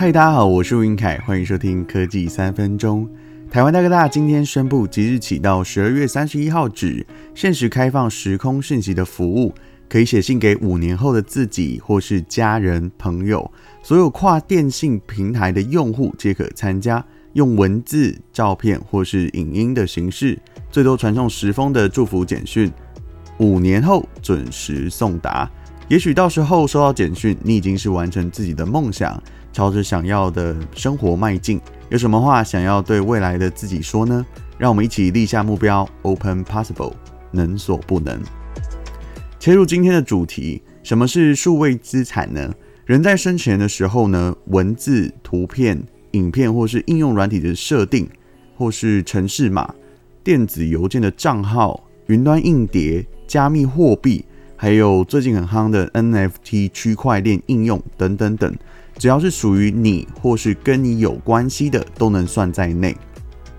嗨，大家好，我是吴云凯，欢迎收听科技三分钟。台湾大哥大今天宣布，即日起到十二月三十一号止，限时开放时空讯息的服务，可以写信给五年后的自己或是家人朋友。所有跨电信平台的用户皆可参加，用文字、照片或是影音的形式，最多传送十封的祝福简讯，五年后准时送达。也许到时候收到简讯，你已经是完成自己的梦想，朝着想要的生活迈进。有什么话想要对未来的自己说呢？让我们一起立下目标，Open Possible，能所不能。切入今天的主题，什么是数位资产呢？人在生前的时候呢，文字、图片、影片或是应用软体的设定，或是程式码、电子邮件的账号、云端硬碟、加密货币。还有最近很夯的 NFT 区块链应用等等等，只要是属于你或是跟你有关系的，都能算在内。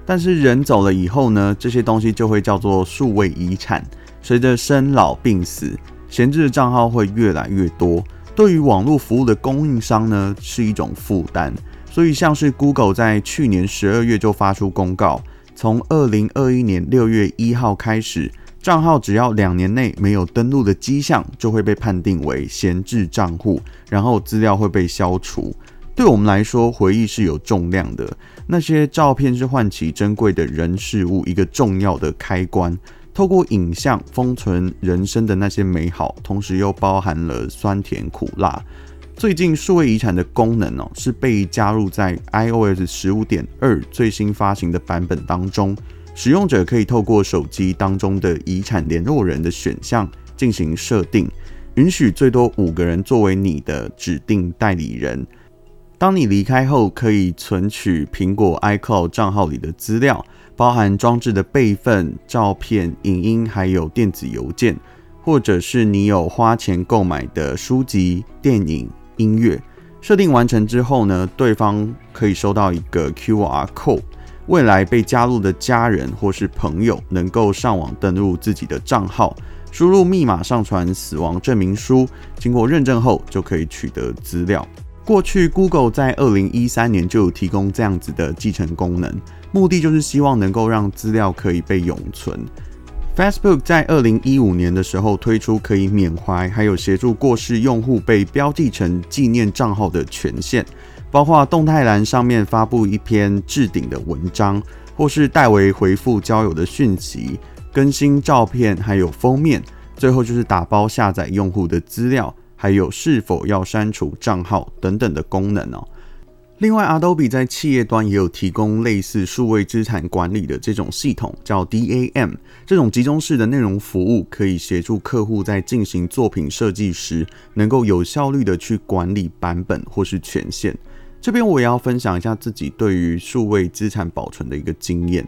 但是人走了以后呢，这些东西就会叫做数位遗产。随着生老病死，闲置的账号会越来越多，对于网络服务的供应商呢，是一种负担。所以像是 Google 在去年十二月就发出公告，从二零二一年六月一号开始。账号只要两年内没有登录的迹象，就会被判定为闲置账户，然后资料会被消除。对我们来说，回忆是有重量的，那些照片是唤起珍贵的人事物一个重要的开关。透过影像封存人生的那些美好，同时又包含了酸甜苦辣。最近数位遗产的功能哦，是被加入在 iOS 十五点二最新发行的版本当中。使用者可以透过手机当中的遗产联络人的选项进行设定，允许最多五个人作为你的指定代理人。当你离开后，可以存取苹果 iCloud 账号里的资料，包含装置的备份、照片、影音，还有电子邮件，或者是你有花钱购买的书籍、电影、音乐。设定完成之后呢，对方可以收到一个 QR code。未来被加入的家人或是朋友能够上网登录自己的账号，输入密码，上传死亡证明书，经过认证后就可以取得资料。过去 Google 在二零一三年就有提供这样子的继承功能，目的就是希望能够让资料可以被永存。Facebook 在二零一五年的时候推出可以缅怀，还有协助过世用户被标记成纪念账号的权限。包括动态栏上面发布一篇置顶的文章，或是代为回复交友的讯息、更新照片，还有封面，最后就是打包下载用户的资料，还有是否要删除账号等等的功能哦。另外，Adobe 在企业端也有提供类似数位资产管理的这种系统，叫 DAM。这种集中式的内容服务可以协助客户在进行作品设计时，能够有效率的去管理版本或是权限。这边我也要分享一下自己对于数位资产保存的一个经验。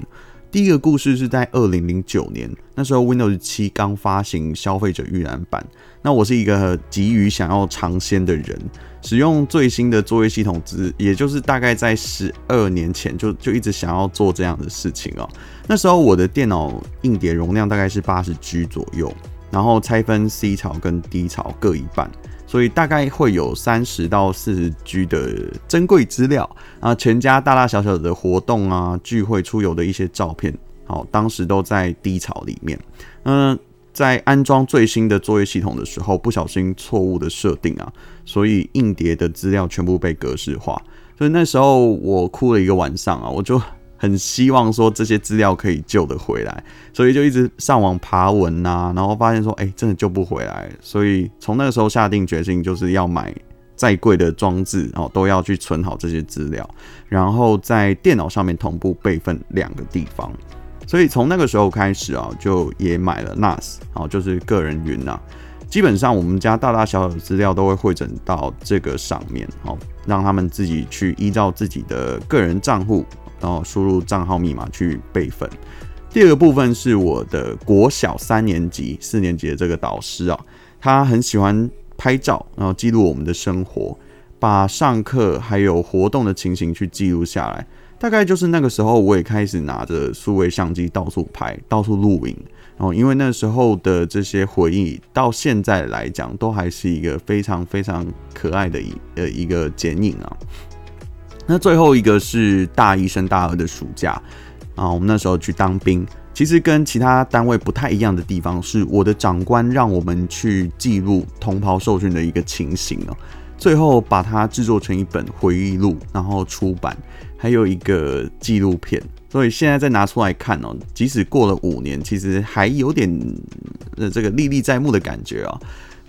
第一个故事是在二零零九年，那时候 Windows 七刚发行消费者预览版，那我是一个急于想要尝鲜的人，使用最新的作业系统之，也就是大概在十二年前就就一直想要做这样的事情哦。那时候我的电脑硬碟容量大概是八十 G 左右，然后拆分 C 槽跟 D 槽各一半。所以大概会有三十到四十 G 的珍贵资料啊，全家大大小小的活动啊、聚会、出游的一些照片，好，当时都在 D 槽里面。嗯，在安装最新的作业系统的时候，不小心错误的设定啊，所以硬碟的资料全部被格式化。所以那时候我哭了一个晚上啊，我就。很希望说这些资料可以救得回来，所以就一直上网爬文呐、啊，然后发现说，哎、真的救不回来。所以从那个时候下定决心，就是要买再贵的装置哦，都要去存好这些资料，然后在电脑上面同步备份两个地方。所以从那个时候开始啊，就也买了 NAS，哦，就是个人云呐。基本上我们家大大小小的资料都会汇整到这个上面，哦，让他们自己去依照自己的个人账户。然后输入账号密码去备份。第二个部分是我的国小三年级、四年级的这个导师啊，他很喜欢拍照，然后记录我们的生活，把上课还有活动的情形去记录下来。大概就是那个时候，我也开始拿着数位相机到处拍、到处录影。然后因为那时候的这些回忆，到现在来讲，都还是一个非常非常可爱的一呃一个剪影啊。那最后一个是大一升大二的暑假啊，我们那时候去当兵。其实跟其他单位不太一样的地方是，我的长官让我们去记录同袍受训的一个情形哦，最后把它制作成一本回忆录，然后出版，还有一个纪录片。所以现在再拿出来看哦，即使过了五年，其实还有点呃这个历历在目的感觉啊。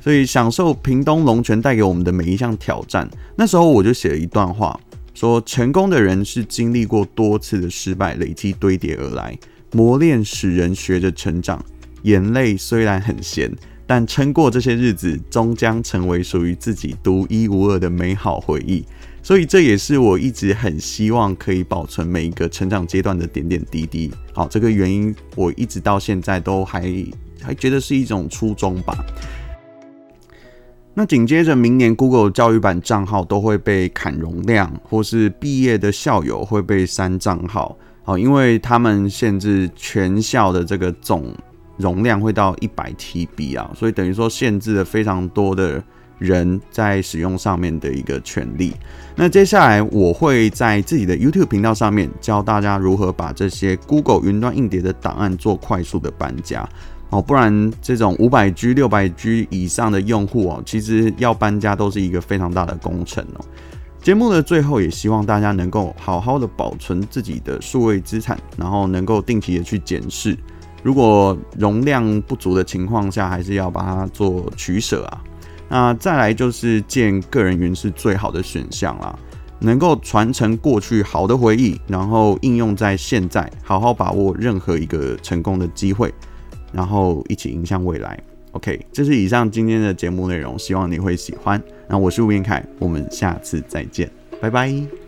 所以享受屏东龙泉带给我们的每一项挑战。那时候我就写了一段话，说成功的人是经历过多次的失败累积堆叠而来。磨练使人学着成长，眼泪虽然很咸，但撑过这些日子，终将成为属于自己独一无二的美好回忆。所以这也是我一直很希望可以保存每一个成长阶段的点点滴滴。好，这个原因我一直到现在都还还觉得是一种初衷吧。那紧接着，明年 Google 教育版账号都会被砍容量，或是毕业的校友会被删账号。好，因为他们限制全校的这个总容量会到一百 TB 啊，所以等于说限制了非常多的人在使用上面的一个权利。那接下来我会在自己的 YouTube 频道上面教大家如何把这些 Google 云端硬碟的档案做快速的搬家哦，不然这种五百 G、六百 G 以上的用户哦，其实要搬家都是一个非常大的工程哦。节目的最后，也希望大家能够好好的保存自己的数位资产，然后能够定期的去检视，如果容量不足的情况下，还是要把它做取舍啊。那再来就是建个人云是最好的选项啦，能够传承过去好的回忆，然后应用在现在，好好把握任何一个成功的机会，然后一起迎向未来。OK，这是以上今天的节目内容，希望你会喜欢。那我是吴彦凯，我们下次再见，拜拜。